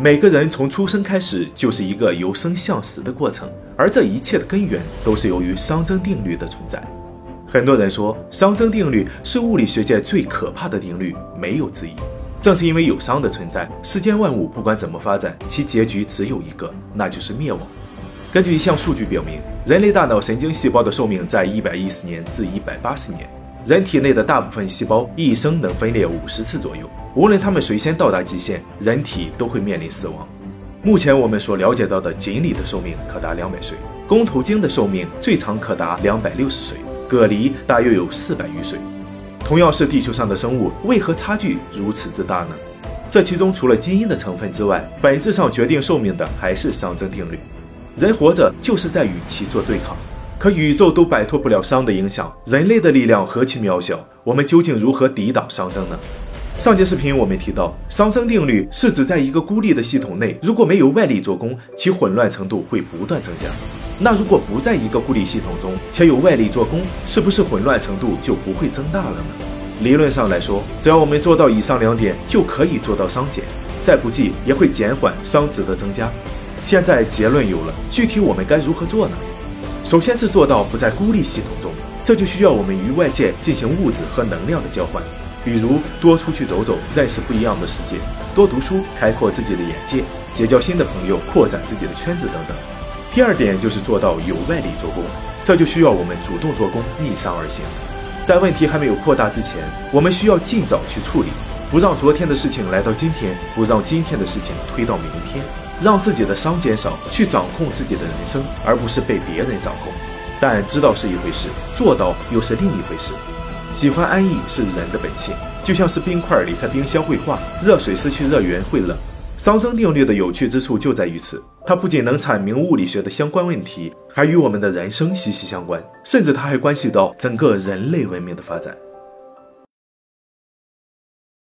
每个人从出生开始就是一个由生向死的过程，而这一切的根源都是由于熵增定律的存在。很多人说熵增定律是物理学界最可怕的定律，没有之一。正是因为有熵的存在，世间万物不管怎么发展，其结局只有一个，那就是灭亡。根据一项数据表明，人类大脑神经细胞的寿命在一百一十年至一百八十年。人体内的大部分细胞一生能分裂五十次左右，无论它们谁先到达极限，人体都会面临死亡。目前我们所了解到的锦鲤的寿命可达两百岁，公头鲸的寿命最长可达两百六十岁，蛤蜊大约有四百余岁。同样是地球上的生物，为何差距如此之大呢？这其中除了基因的成分之外，本质上决定寿命的还是熵增定律。人活着就是在与其做对抗，可宇宙都摆脱不了熵的影响，人类的力量何其渺小，我们究竟如何抵挡熵增呢？上节视频我们提到，熵增定律是指在一个孤立的系统内，如果没有外力做功，其混乱程度会不断增加。那如果不在一个孤立系统中，且有外力做功，是不是混乱程度就不会增大了呢？理论上来说，只要我们做到以上两点，就可以做到熵减，再不济也会减缓熵值的增加。现在结论有了，具体我们该如何做呢？首先是做到不在孤立系统中，这就需要我们与外界进行物质和能量的交换，比如多出去走走，认识不一样的世界；多读书，开阔自己的眼界；结交新的朋友，扩展自己的圈子等等。第二点就是做到有外力做功，这就需要我们主动做功，逆商而行。在问题还没有扩大之前，我们需要尽早去处理，不让昨天的事情来到今天，不让今天的事情推到明天，让自己的伤减少，去掌控自己的人生，而不是被别人掌控。但知道是一回事，做到又是另一回事。喜欢安逸是人的本性，就像是冰块离开冰箱会化，热水失去热源会冷。熵增定律的有趣之处就在于此，它不仅能阐明物理学的相关问题，还与我们的人生息息相关，甚至它还关系到整个人类文明的发展。